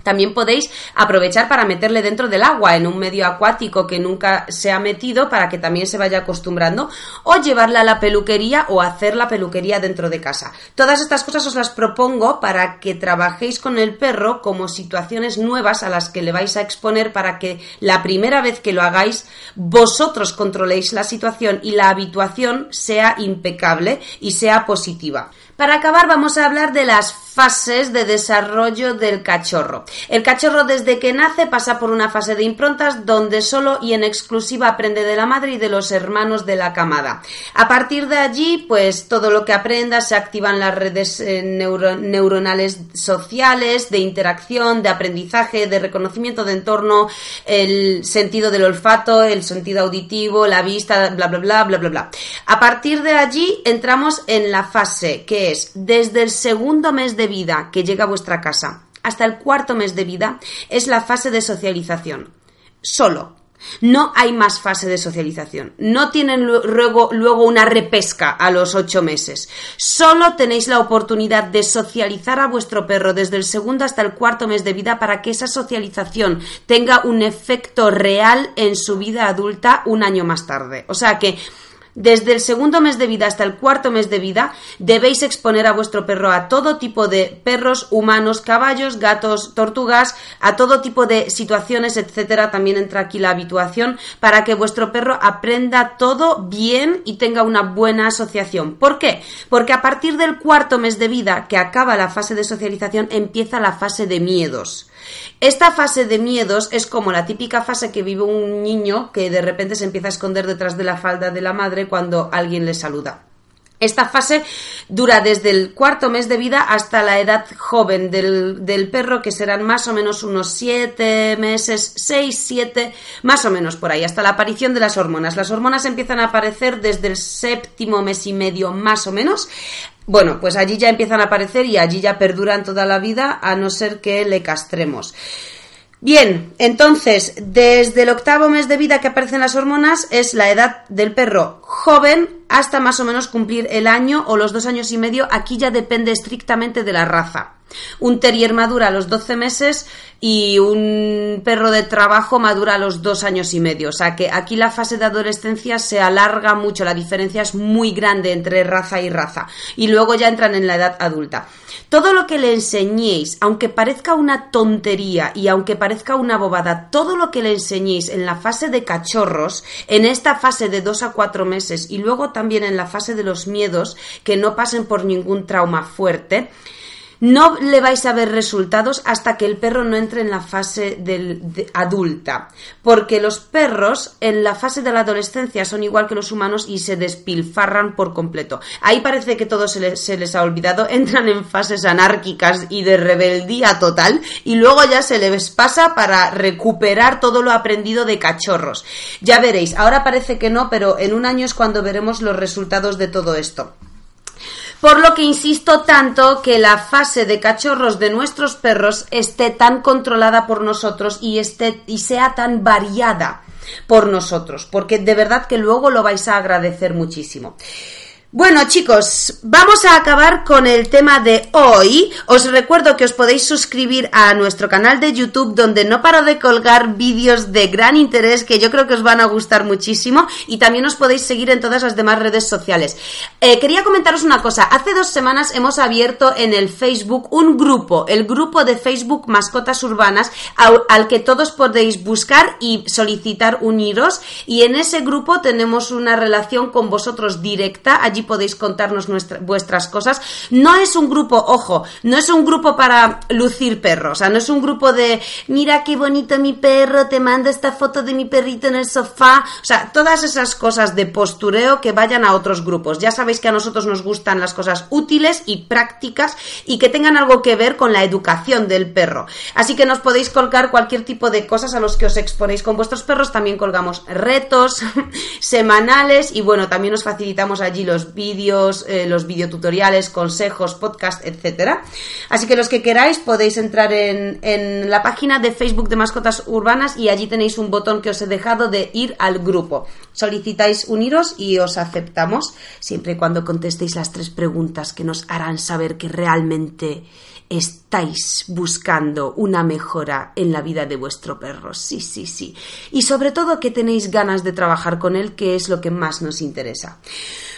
También podéis aprovechar para meterle dentro del agua en un medio acuático que nunca se ha metido para que también se vaya acostumbrando o llevarla a la peluquería o hacer la peluquería dentro de casa. Todas estas cosas os las propongo para que trabajéis con el perro como situaciones nuevas a las que le vais a exponer para que la primera vez que lo hagáis vosotros controléis la situación y la habituación sea impecable y sea positiva. Para acabar vamos a hablar de las fases de desarrollo del cachorro. El cachorro desde que nace pasa por una fase de improntas donde solo y en exclusiva aprende de la madre y de los hermanos de la camada. A partir de allí, pues todo lo que aprenda se activan las redes eh, neuronales sociales, de interacción, de aprendizaje, de reconocimiento de entorno, el sentido del olfato, el sentido auditivo, la vista, bla bla bla bla bla bla. A partir de allí entramos en la fase que es desde el segundo mes de vida que llega a vuestra casa hasta el cuarto mes de vida es la fase de socialización. Solo. No hay más fase de socialización. No tienen luego, luego, una repesca a los ocho meses. Solo tenéis la oportunidad de socializar a vuestro perro desde el segundo hasta el cuarto mes de vida para que esa socialización tenga un efecto real en su vida adulta un año más tarde. O sea que desde el segundo mes de vida hasta el cuarto mes de vida debéis exponer a vuestro perro a todo tipo de perros, humanos, caballos, gatos, tortugas, a todo tipo de situaciones, etcétera. También entra aquí la habituación para que vuestro perro aprenda todo bien y tenga una buena asociación. ¿Por qué? Porque a partir del cuarto mes de vida, que acaba la fase de socialización, empieza la fase de miedos. Esta fase de miedos es como la típica fase que vive un niño que de repente se empieza a esconder detrás de la falda de la madre cuando alguien le saluda. Esta fase dura desde el cuarto mes de vida hasta la edad joven del, perro, que serán más o menos unos siete meses, seis, siete, más o menos por ahí, hasta la aparición de las hormonas. Las hormonas empiezan a aparecer desde el séptimo mes y medio, más o menos, bueno, pues allí ya empiezan a aparecer y allí ya perduran toda la vida a no ser que le castremos. Bien, entonces, desde el octavo mes de vida que aparecen las hormonas es la edad del perro joven hasta más o menos cumplir el año o los dos años y medio. Aquí ya depende estrictamente de la raza. Un terrier madura a los 12 meses y un perro de trabajo madura a los dos años y medio. O sea que aquí la fase de adolescencia se alarga mucho, la diferencia es muy grande entre raza y raza. Y luego ya entran en la edad adulta. Todo lo que le enseñéis, aunque parezca una tontería y aunque parezca una bobada, todo lo que le enseñéis en la fase de cachorros, en esta fase de dos a cuatro meses y luego también en la fase de los miedos, que no pasen por ningún trauma fuerte, no le vais a ver resultados hasta que el perro no entre en la fase del, adulta, porque los perros en la fase de la adolescencia son igual que los humanos y se despilfarran por completo. Ahí parece que todo se les, se les ha olvidado, entran en fases anárquicas y de rebeldía total y luego ya se les pasa para recuperar todo lo aprendido de cachorros. Ya veréis, ahora parece que no, pero en un año es cuando veremos los resultados de todo esto. Por lo que insisto tanto que la fase de cachorros de nuestros perros esté tan controlada por nosotros y, esté, y sea tan variada por nosotros, porque de verdad que luego lo vais a agradecer muchísimo. Bueno chicos, vamos a acabar con el tema de hoy. Os recuerdo que os podéis suscribir a nuestro canal de YouTube donde no paro de colgar vídeos de gran interés que yo creo que os van a gustar muchísimo y también os podéis seguir en todas las demás redes sociales. Eh, quería comentaros una cosa, hace dos semanas hemos abierto en el Facebook un grupo, el grupo de Facebook Mascotas Urbanas al, al que todos podéis buscar y solicitar uniros y en ese grupo tenemos una relación con vosotros directa, allí podéis contarnos vuestras cosas. No es un grupo, ojo, no es un grupo para lucir perros, o sea, no es un grupo de, mira qué bonito mi perro, te mando esta foto de mi perrito en el sofá, o sea, todas esas cosas de postureo que vayan a otros grupos. Ya sabéis que a nosotros nos gustan las cosas útiles y prácticas y que tengan algo que ver con la educación del perro. Así que nos podéis colgar cualquier tipo de cosas a los que os exponéis con vuestros perros. También colgamos retos semanales y bueno, también os facilitamos allí los vídeos, eh, los videotutoriales, consejos, podcast, etcétera. Así que los que queráis podéis entrar en, en la página de Facebook de Mascotas Urbanas y allí tenéis un botón que os he dejado de ir al grupo. Solicitáis uniros y os aceptamos siempre y cuando contestéis las tres preguntas que nos harán saber que realmente estáis buscando una mejora en la vida de vuestro perro. Sí, sí, sí. Y sobre todo que tenéis ganas de trabajar con él, que es lo que más nos interesa.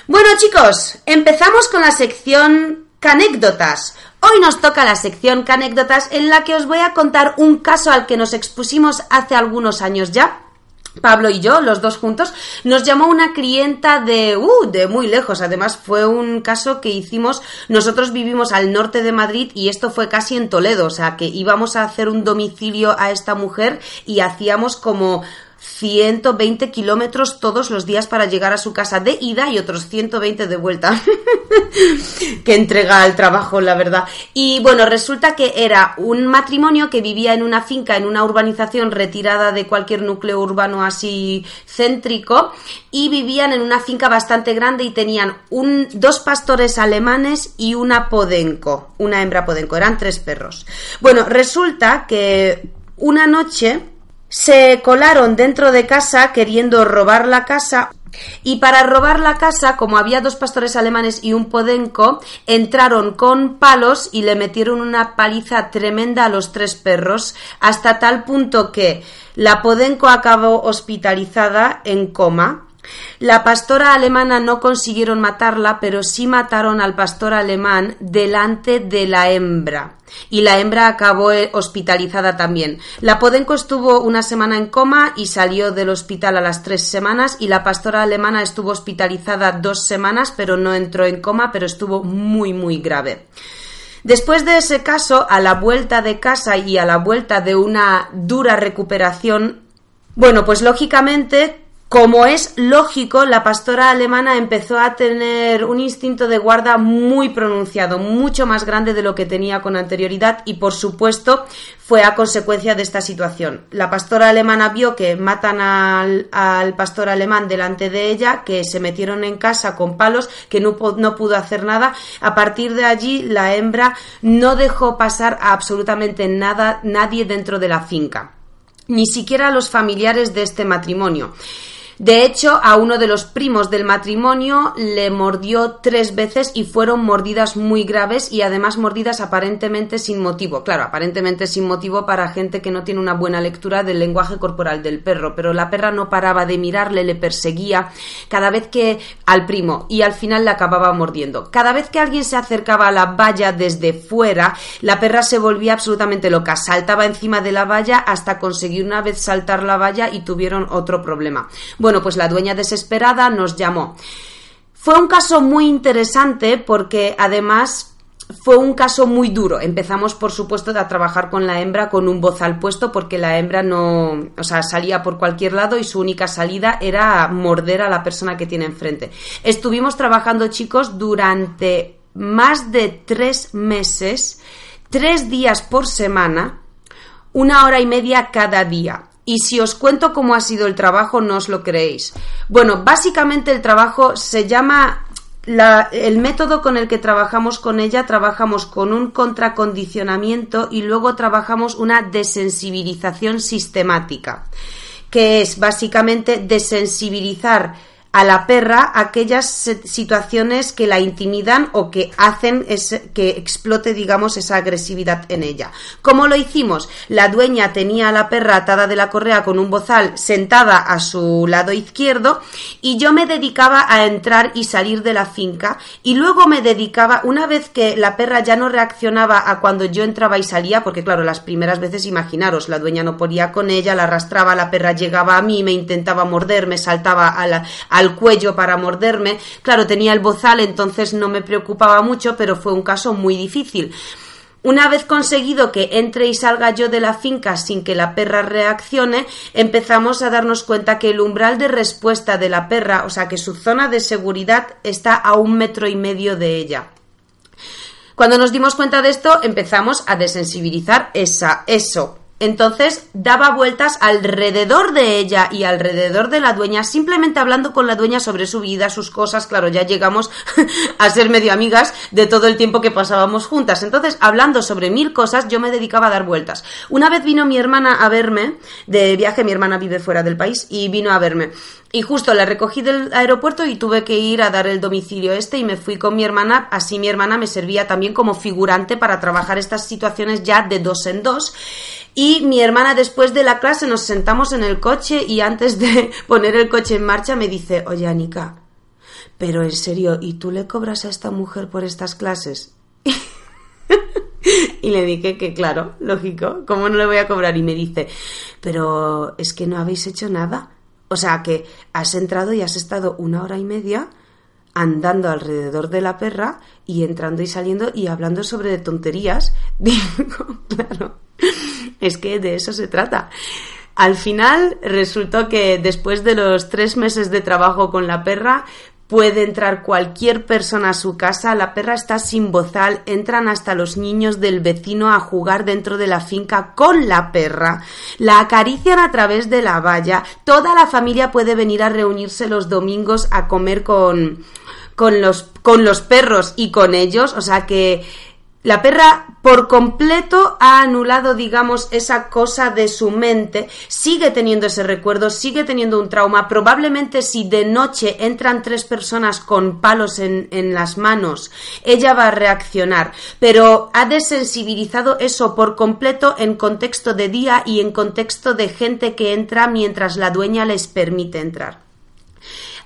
Bueno, chicos, empezamos con la sección Canécdotas. Hoy nos toca la sección Canécdotas en la que os voy a contar un caso al que nos expusimos hace algunos años ya Pablo y yo, los dos juntos, nos llamó una clienta de, uh, de muy lejos. Además, fue un caso que hicimos, nosotros vivimos al norte de Madrid y esto fue casi en Toledo, o sea, que íbamos a hacer un domicilio a esta mujer y hacíamos como 120 kilómetros todos los días para llegar a su casa de ida y otros 120 de vuelta. que entrega al trabajo, la verdad. Y bueno, resulta que era un matrimonio que vivía en una finca, en una urbanización retirada de cualquier núcleo urbano así céntrico, y vivían en una finca bastante grande y tenían un, dos pastores alemanes y una podenco, una hembra podenco, eran tres perros. Bueno, resulta que una noche se colaron dentro de casa queriendo robar la casa. Y para robar la casa, como había dos pastores alemanes y un podenco, entraron con palos y le metieron una paliza tremenda a los tres perros, hasta tal punto que la podenco acabó hospitalizada en coma la pastora alemana no consiguieron matarla, pero sí mataron al pastor alemán delante de la hembra. Y la hembra acabó eh, hospitalizada también. La Podenco estuvo una semana en coma y salió del hospital a las tres semanas. Y la pastora alemana estuvo hospitalizada dos semanas, pero no entró en coma, pero estuvo muy, muy grave. Después de ese caso, a la vuelta de casa y a la vuelta de una dura recuperación, bueno, pues lógicamente como es lógico, la pastora alemana empezó a tener un instinto de guarda muy pronunciado, mucho más grande de lo que tenía con anterioridad y, por supuesto, fue a consecuencia de esta situación. La pastora alemana vio que matan al, pastor alemán delante de ella, que se metieron en casa con palos, que no, no pudo hacer nada. A partir de allí, la hembra no dejó pasar a absolutamente nada, nadie dentro de la finca, ni siquiera a los familiares de este matrimonio. De hecho, a uno de los primos del matrimonio le mordió tres veces y fueron mordidas muy graves y además mordidas aparentemente sin motivo. Claro, aparentemente sin motivo para gente que no tiene una buena lectura del lenguaje corporal del perro, pero la perra no paraba de mirarle, le perseguía cada vez que al primo y al final le acababa mordiendo. Cada vez que alguien se acercaba a la valla desde fuera, la perra se volvía absolutamente loca, saltaba encima de la valla hasta conseguir una vez saltar la valla y tuvieron otro problema. Pues la dueña desesperada nos llamó. Fue un caso muy interesante porque además fue un caso muy duro. Empezamos, por supuesto, a trabajar con la hembra con un bozal puesto porque la hembra no, o sea, salía por cualquier lado y su única salida era morder a la persona que tiene enfrente. Estuvimos trabajando, chicos, durante más de tres meses, tres días por semana, una hora y media cada día. Y si os cuento cómo ha sido el trabajo, no os lo creéis. Bueno, básicamente el trabajo se llama el método con el que trabajamos con ella, trabajamos con un contracondicionamiento y luego trabajamos una desensibilización sistemática, que es básicamente desensibilizar a la perra aquellas situaciones que la intimidan o que hacen que explote, digamos, esa agresividad en ella. ¿Cómo lo hicimos? La dueña tenía a la perra atada de la correa con un bozal sentada a su lado izquierdo y yo me dedicaba a entrar y salir de la finca y luego me dedicaba, una vez que la perra ya no reaccionaba a cuando yo entraba y salía, porque claro, las primeras veces imaginaros, la dueña no podía con ella, la arrastraba, la perra llegaba a mí, me intentaba morder, me saltaba a la, al cuello para morderme. Claro, tenía el bozal, entonces no me preocupaba mucho, pero fue un caso muy difícil. Una vez conseguido que entre y salga yo de la finca sin que la perra reaccione, empezamos a darnos cuenta que el umbral de respuesta de la perra, o sea que su zona de seguridad está a un metro y medio de ella. Cuando nos dimos cuenta de esto, empezamos a desensibilizar esa, eso. Entonces daba vueltas alrededor de ella y alrededor de la dueña, simplemente hablando con la dueña sobre su vida, sus cosas. Claro, ya llegamos a ser medio amigas de todo el tiempo que pasábamos juntas. Entonces, hablando sobre mil cosas, yo me dedicaba a dar vueltas. Una vez vino mi hermana a verme, de viaje, mi hermana vive fuera del país, y vino a verme. Y justo la recogí del aeropuerto y tuve que ir a dar el domicilio este y me fui con mi hermana. Así mi hermana me servía también como figurante para trabajar estas situaciones ya de dos en dos. Y mi hermana después de la clase nos sentamos en el coche y antes de poner el coche en marcha me dice, oye Anika, pero en serio, ¿y tú le cobras a esta mujer por estas clases? y le dije que claro, lógico, ¿cómo no le voy a cobrar? Y me dice, pero es que no habéis hecho nada. O sea, que has entrado y has estado una hora y media andando alrededor de la perra y entrando y saliendo y hablando sobre tonterías. Digo, claro, es que de eso se trata. Al final resultó que después de los tres meses de trabajo con la perra, puede entrar cualquier persona a su casa, la perra está sin bozal, entran hasta los niños del vecino a jugar dentro de la finca con la perra, la acarician a través de la valla, toda la familia puede venir a reunirse los domingos a comer con, con los, con los perros y con ellos, o sea que la perra por completo ha anulado, digamos, esa cosa de su mente, sigue teniendo ese recuerdo, sigue teniendo un trauma. Probablemente si de noche entran tres personas con palos en, en las manos, ella va a reaccionar, pero ha desensibilizado eso por completo en contexto de día y en contexto de gente que entra mientras la dueña les permite entrar.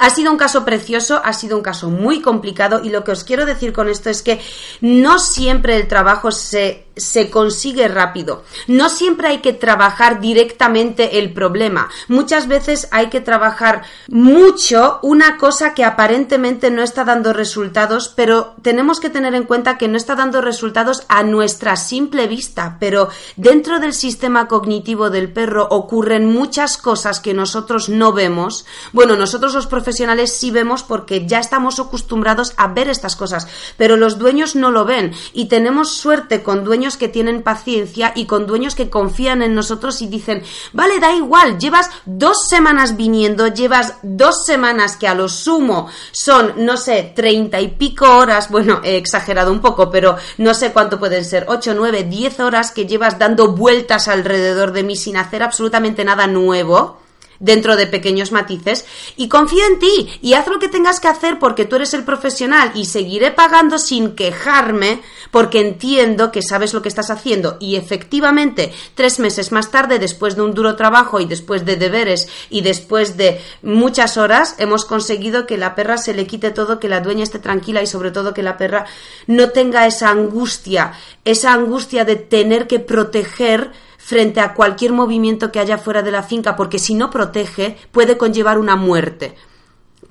Ha sido un caso precioso, ha sido un caso muy complicado y lo que os quiero decir con esto es que no siempre el trabajo se, se consigue rápido. No siempre hay que trabajar directamente el problema. Muchas veces hay que trabajar mucho una cosa que aparentemente no está dando resultados, pero tenemos que tener en cuenta que no está dando resultados a nuestra simple vista, pero dentro del sistema cognitivo del perro ocurren muchas cosas que nosotros no vemos. Bueno, nosotros los profesionales sí vemos porque ya estamos acostumbrados a ver estas cosas, pero los dueños no lo ven y tenemos suerte con dueños que tienen paciencia y con dueños que confían en nosotros y dicen, vale, da igual, llevas dos semanas viniendo, llevas dos semanas que a lo sumo son, no sé, treinta y pico horas, bueno, he exagerado un poco, pero no sé cuánto pueden ser, ocho, nueve, diez horas que llevas dando vueltas alrededor de mí sin hacer absolutamente nada nuevo dentro de pequeños matices. Y confío en ti y haz lo que tengas que hacer porque tú eres el profesional y seguiré pagando sin quejarme porque entiendo que sabes lo que estás haciendo. Y efectivamente tres meses más tarde después de un duro trabajo y después de deberes y después de muchas horas hemos conseguido que la perra se le quite todo, que la dueña esté tranquila y sobre todo que la perra no tenga esa angustia, esa angustia de tener que proteger frente a cualquier movimiento que haya fuera de la finca, porque si no protege puede conllevar una muerte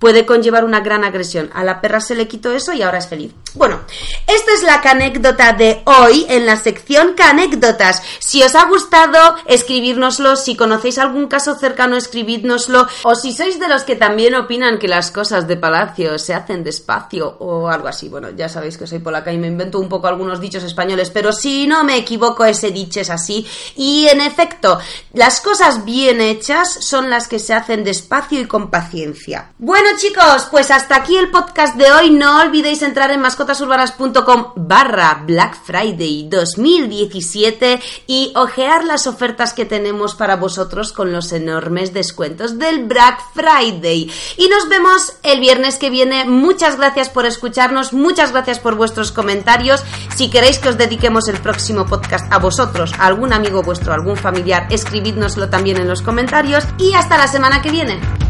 puede conllevar una gran agresión. A la perra se le quitó eso y ahora es feliz. Bueno, esta es la canécdota de hoy en la sección canécdotas. Si os ha gustado, escribírnoslo. Si conocéis algún caso cercano, escribidnoslo. O si sois de los que también opinan que las cosas de palacio se hacen despacio o algo así. Bueno, ya sabéis que soy polaca y me invento un poco algunos dichos españoles, pero si no me equivoco, ese dicho es así. Y en efecto, las cosas bien hechas son las que se hacen despacio y con paciencia. Bueno, chicos, pues hasta aquí el podcast de hoy. No olvidéis entrar en mascotasurbanas.com barra Black Friday 2017 y ojear las ofertas que tenemos para vosotros con los enormes descuentos del Black Friday. Y nos vemos el viernes que viene. Muchas gracias por escucharnos, muchas gracias por vuestros comentarios. Si queréis que os dediquemos el próximo podcast a vosotros, a algún amigo vuestro, algún familiar, escribidnoslo también en los comentarios. Y hasta la semana que viene.